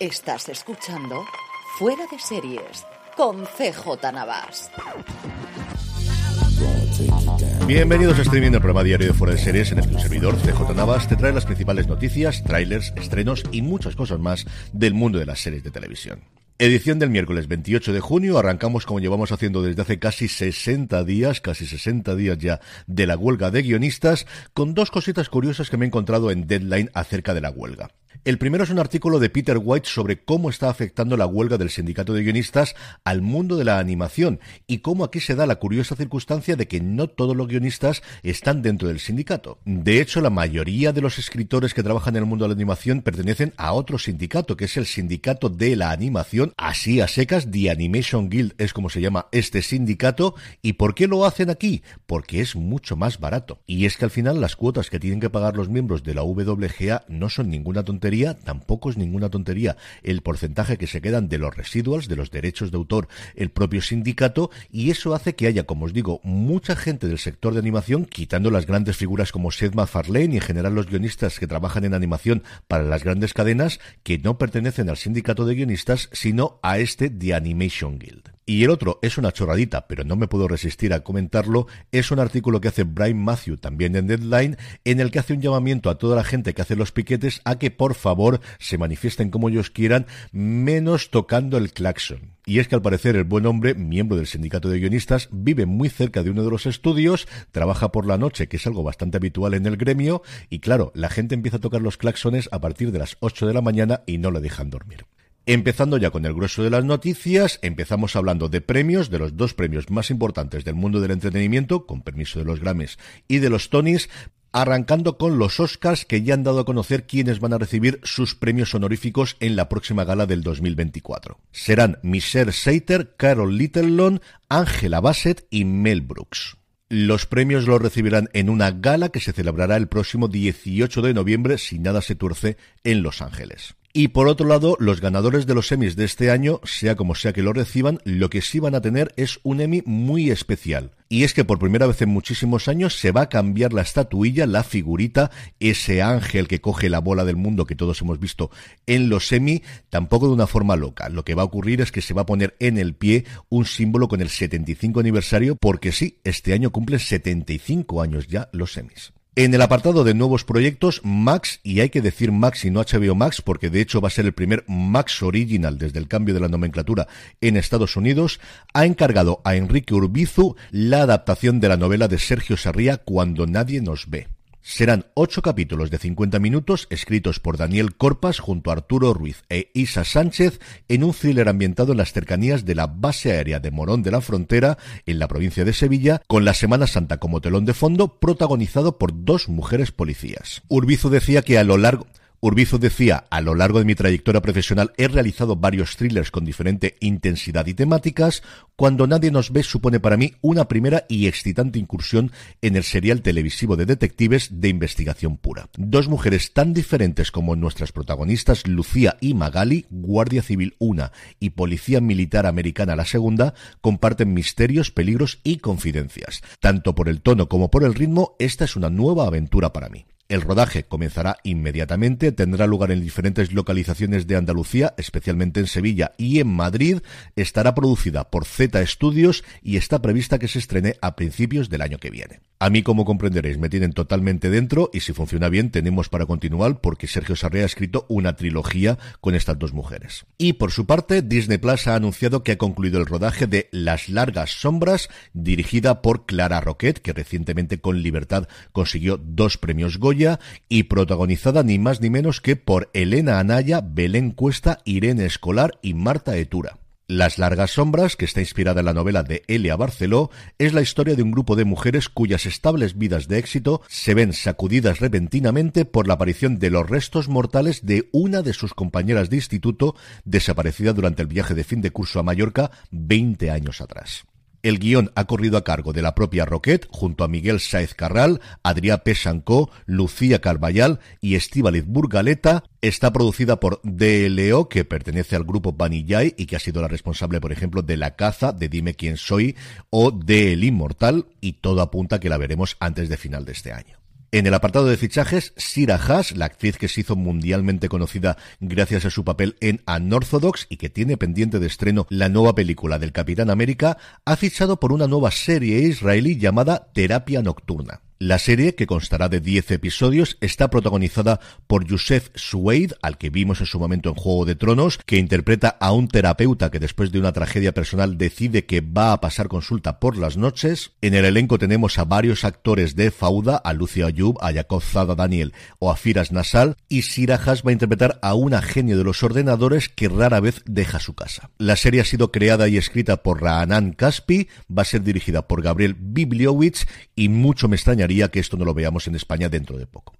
Estás escuchando Fuera de Series con CJ Navas. Bienvenidos a Streaming, el programa diario de Fuera de Series en el que un servidor, CJ Navas, te trae las principales noticias, trailers, estrenos y muchas cosas más del mundo de las series de televisión. Edición del miércoles 28 de junio. Arrancamos como llevamos haciendo desde hace casi 60 días, casi 60 días ya de la huelga de guionistas, con dos cositas curiosas que me he encontrado en Deadline acerca de la huelga. El primero es un artículo de Peter White sobre cómo está afectando la huelga del sindicato de guionistas al mundo de la animación y cómo aquí se da la curiosa circunstancia de que no todos los guionistas están dentro del sindicato. De hecho, la mayoría de los escritores que trabajan en el mundo de la animación pertenecen a otro sindicato, que es el sindicato de la animación, así a secas, The Animation Guild es como se llama este sindicato. ¿Y por qué lo hacen aquí? Porque es mucho más barato. Y es que al final las cuotas que tienen que pagar los miembros de la WGA no son ninguna tontería tampoco es ninguna tontería el porcentaje que se quedan de los residuals, de los derechos de autor, el propio sindicato, y eso hace que haya, como os digo, mucha gente del sector de animación, quitando las grandes figuras como Seth MacFarlane y en general los guionistas que trabajan en animación para las grandes cadenas, que no pertenecen al sindicato de guionistas, sino a este The Animation Guild. Y el otro es una chorradita, pero no me puedo resistir a comentarlo, es un artículo que hace Brian Matthew también en Deadline, en el que hace un llamamiento a toda la gente que hace los piquetes a que por favor se manifiesten como ellos quieran, menos tocando el claxon. Y es que al parecer el buen hombre, miembro del sindicato de guionistas, vive muy cerca de uno de los estudios, trabaja por la noche, que es algo bastante habitual en el gremio, y claro, la gente empieza a tocar los claxones a partir de las 8 de la mañana y no le dejan dormir. Empezando ya con el grueso de las noticias, empezamos hablando de premios, de los dos premios más importantes del mundo del entretenimiento, con permiso de los Grammys y de los Tonys, arrancando con los Oscars que ya han dado a conocer quiénes van a recibir sus premios honoríficos en la próxima gala del 2024. Serán Michelle Sater, Carol Littlelon, Angela Bassett y Mel Brooks. Los premios los recibirán en una gala que se celebrará el próximo 18 de noviembre, si nada se tuerce, en Los Ángeles. Y por otro lado, los ganadores de los Emmys de este año, sea como sea que lo reciban, lo que sí van a tener es un Emmy muy especial. Y es que por primera vez en muchísimos años se va a cambiar la estatuilla, la figurita, ese ángel que coge la bola del mundo que todos hemos visto en los Emmy, tampoco de una forma loca. Lo que va a ocurrir es que se va a poner en el pie un símbolo con el 75 aniversario, porque sí, este año cumple 75 años ya los Emmys. En el apartado de nuevos proyectos, Max, y hay que decir Max y no HBO Max, porque de hecho va a ser el primer Max Original desde el cambio de la nomenclatura en Estados Unidos, ha encargado a Enrique Urbizu la adaptación de la novela de Sergio Sarría Cuando nadie nos ve. Serán ocho capítulos de 50 minutos escritos por Daniel Corpas junto a Arturo Ruiz e Isa Sánchez en un thriller ambientado en las cercanías de la base aérea de Morón de la Frontera en la provincia de Sevilla con la Semana Santa como telón de fondo protagonizado por dos mujeres policías. Urbizo decía que a lo largo Urbizo decía, a lo largo de mi trayectoria profesional he realizado varios thrillers con diferente intensidad y temáticas. Cuando nadie nos ve supone para mí una primera y excitante incursión en el serial televisivo de detectives de investigación pura. Dos mujeres tan diferentes como nuestras protagonistas Lucía y Magali, Guardia Civil una y Policía Militar Americana la segunda, comparten misterios, peligros y confidencias. Tanto por el tono como por el ritmo, esta es una nueva aventura para mí. El rodaje comenzará inmediatamente, tendrá lugar en diferentes localizaciones de Andalucía, especialmente en Sevilla y en Madrid. Estará producida por Z Studios y está prevista que se estrene a principios del año que viene. A mí, como comprenderéis, me tienen totalmente dentro y si funciona bien tenemos para continuar porque Sergio Sarrea ha escrito una trilogía con estas dos mujeres. Y por su parte, Disney Plus ha anunciado que ha concluido el rodaje de Las Largas Sombras, dirigida por Clara Roquet, que recientemente con Libertad consiguió dos premios Goya y protagonizada ni más ni menos que por Elena Anaya, Belén Cuesta, Irene Escolar y Marta Etura. Las largas sombras, que está inspirada en la novela de Elia Barceló, es la historia de un grupo de mujeres cuyas estables vidas de éxito se ven sacudidas repentinamente por la aparición de los restos mortales de una de sus compañeras de instituto desaparecida durante el viaje de fin de curso a Mallorca 20 años atrás. El guion ha corrido a cargo de la propia Roquette junto a Miguel Saez Carral, Adrià Pesancó, Lucía Carballal y Estíbaliz Burgaleta. Está producida por DLO, que pertenece al grupo Vanillay y que ha sido la responsable, por ejemplo, de La Caza, de Dime quién soy o de El Inmortal, y todo apunta que la veremos antes de final de este año. En el apartado de fichajes, Sira Haas, la actriz que se hizo mundialmente conocida gracias a su papel en Unorthodox y que tiene pendiente de estreno la nueva película del Capitán América, ha fichado por una nueva serie israelí llamada Terapia Nocturna. La serie, que constará de 10 episodios, está protagonizada por Youssef Suwaid, al que vimos en su momento en Juego de Tronos, que interpreta a un terapeuta que después de una tragedia personal decide que va a pasar consulta por las noches. En el elenco tenemos a varios actores de Fauda, a Lucia Ayub, a Jacob Zada Daniel o a Firas Nasal, y Sira Haas va a interpretar a una genio de los ordenadores que rara vez deja su casa. La serie ha sido creada y escrita por Raanan Caspi, va a ser dirigida por Gabriel Bibliowicz y mucho me extrañaría que esto no lo veamos en España dentro de poco.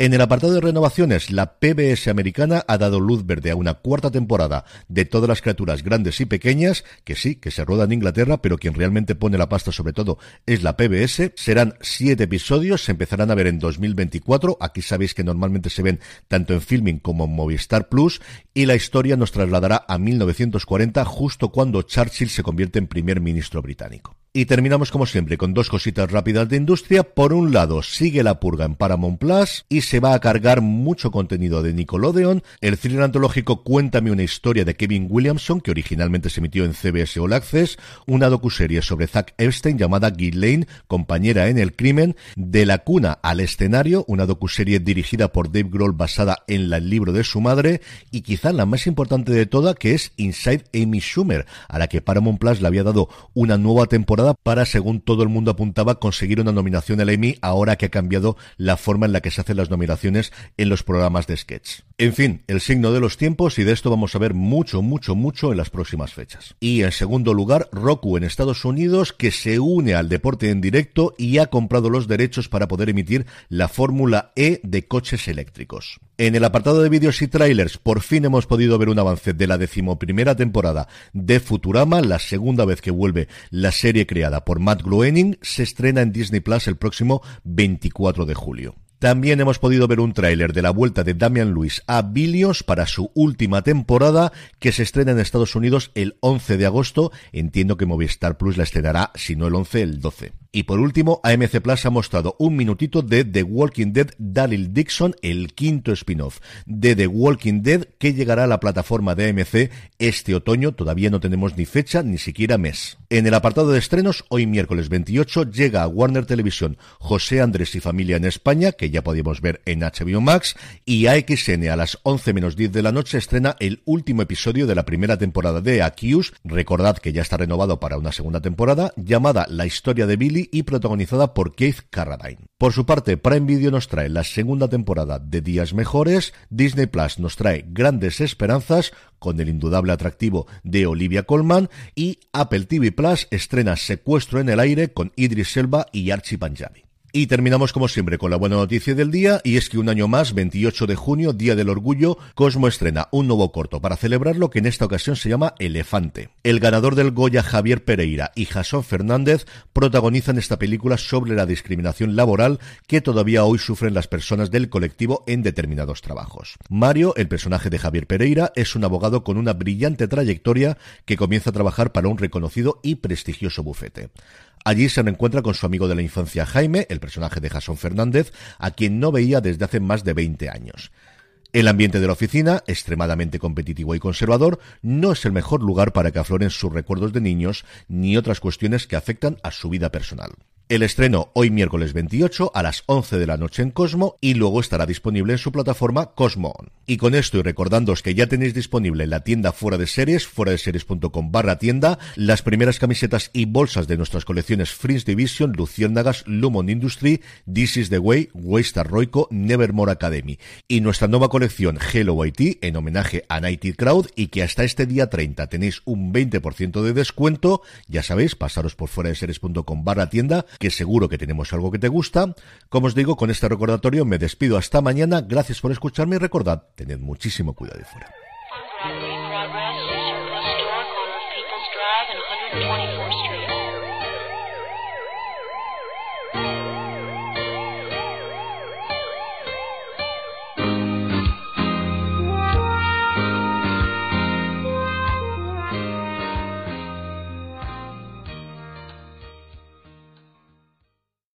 En el apartado de renovaciones, la PBS americana ha dado luz verde a una cuarta temporada de todas las criaturas grandes y pequeñas, que sí, que se roda en Inglaterra, pero quien realmente pone la pasta sobre todo es la PBS. Serán siete episodios, se empezarán a ver en 2024. Aquí sabéis que normalmente se ven tanto en filming como en Movistar Plus. Y la historia nos trasladará a 1940, justo cuando Churchill se convierte en primer ministro británico. Y terminamos como siempre con dos cositas rápidas de industria. Por un lado, sigue la purga en Paramount Plus y se va a cargar mucho contenido de Nickelodeon. El thriller antológico Cuéntame una historia de Kevin Williamson, que originalmente se emitió en CBS All Access, una docuserie sobre Zack Epstein llamada Ghislaine, compañera en el crimen, de la cuna al escenario, una docuserie dirigida por Dave Grohl basada en el libro de su madre, y quizá la más importante de toda, que es Inside Amy Schumer, a la que Paramount le había dado una nueva temporada para, según todo el mundo apuntaba, conseguir una nominación al Emmy ahora que ha cambiado la forma en la que se hacen las nominaciones en los programas de sketch. En fin, el signo de los tiempos y de esto vamos a ver mucho, mucho, mucho en las próximas fechas. Y en segundo lugar, Roku en Estados Unidos que se une al deporte en directo y ha comprado los derechos para poder emitir la Fórmula E de coches eléctricos. En el apartado de vídeos y trailers, por fin hemos podido ver un avance de la decimoprimera temporada de Futurama, la segunda vez que vuelve la serie creada por Matt Groening, se estrena en Disney Plus el próximo 24 de julio. También hemos podido ver un tráiler de la vuelta de Damian Lewis a Billions para su última temporada que se estrena en Estados Unidos el 11 de agosto. Entiendo que Movistar Plus la estrenará, si no el 11, el 12. Y por último, AMC Plus ha mostrado un minutito de The Walking Dead Daryl Dixon, el quinto spin-off de The Walking Dead que llegará a la plataforma de AMC este otoño. Todavía no tenemos ni fecha ni siquiera mes. En el apartado de estrenos, hoy miércoles 28 llega a Warner Televisión José Andrés y Familia en España, que ya podíamos ver en HBO Max, y AXN a las 11 menos 10 de la noche estrena el último episodio de la primera temporada de Accused. Recordad que ya está renovado para una segunda temporada, llamada La historia de Billy y protagonizada por Keith Carradine. Por su parte, Prime Video nos trae la segunda temporada de Días Mejores, Disney Plus nos trae Grandes Esperanzas con el indudable atractivo de Olivia Colman y Apple TV Plus estrena Secuestro en el aire con Idris Elba y Archie Panjabi. Y terminamos como siempre con la buena noticia del día y es que un año más, 28 de junio, Día del Orgullo, Cosmo estrena un nuevo corto para celebrarlo que en esta ocasión se llama Elefante. El ganador del Goya Javier Pereira y Jasón Fernández protagonizan esta película sobre la discriminación laboral que todavía hoy sufren las personas del colectivo en determinados trabajos. Mario, el personaje de Javier Pereira, es un abogado con una brillante trayectoria que comienza a trabajar para un reconocido y prestigioso bufete. Allí se reencuentra con su amigo de la infancia Jaime, el personaje de Jason Fernández, a quien no veía desde hace más de 20 años. El ambiente de la oficina, extremadamente competitivo y conservador, no es el mejor lugar para que afloren sus recuerdos de niños ni otras cuestiones que afectan a su vida personal. El estreno hoy miércoles 28 a las 11 de la noche en Cosmo y luego estará disponible en su plataforma Cosmo Y con esto y recordándoos que ya tenéis disponible en la tienda fuera de series, fuera de series.com barra tienda, las primeras camisetas y bolsas de nuestras colecciones Fringe Division, Luciérnagas, Lumon Industry, This is the Way, Waystar Roico, Nevermore Academy. Y nuestra nueva colección Hello IT en homenaje a Nighty Crowd y que hasta este día 30 tenéis un 20% de descuento, ya sabéis, pasaros por fuera de series.com barra tienda, que seguro que tenemos algo que te gusta. Como os digo, con este recordatorio me despido hasta mañana. Gracias por escucharme y recordad, tened muchísimo cuidado de fuera. Progress is on People's Drive 124 Street.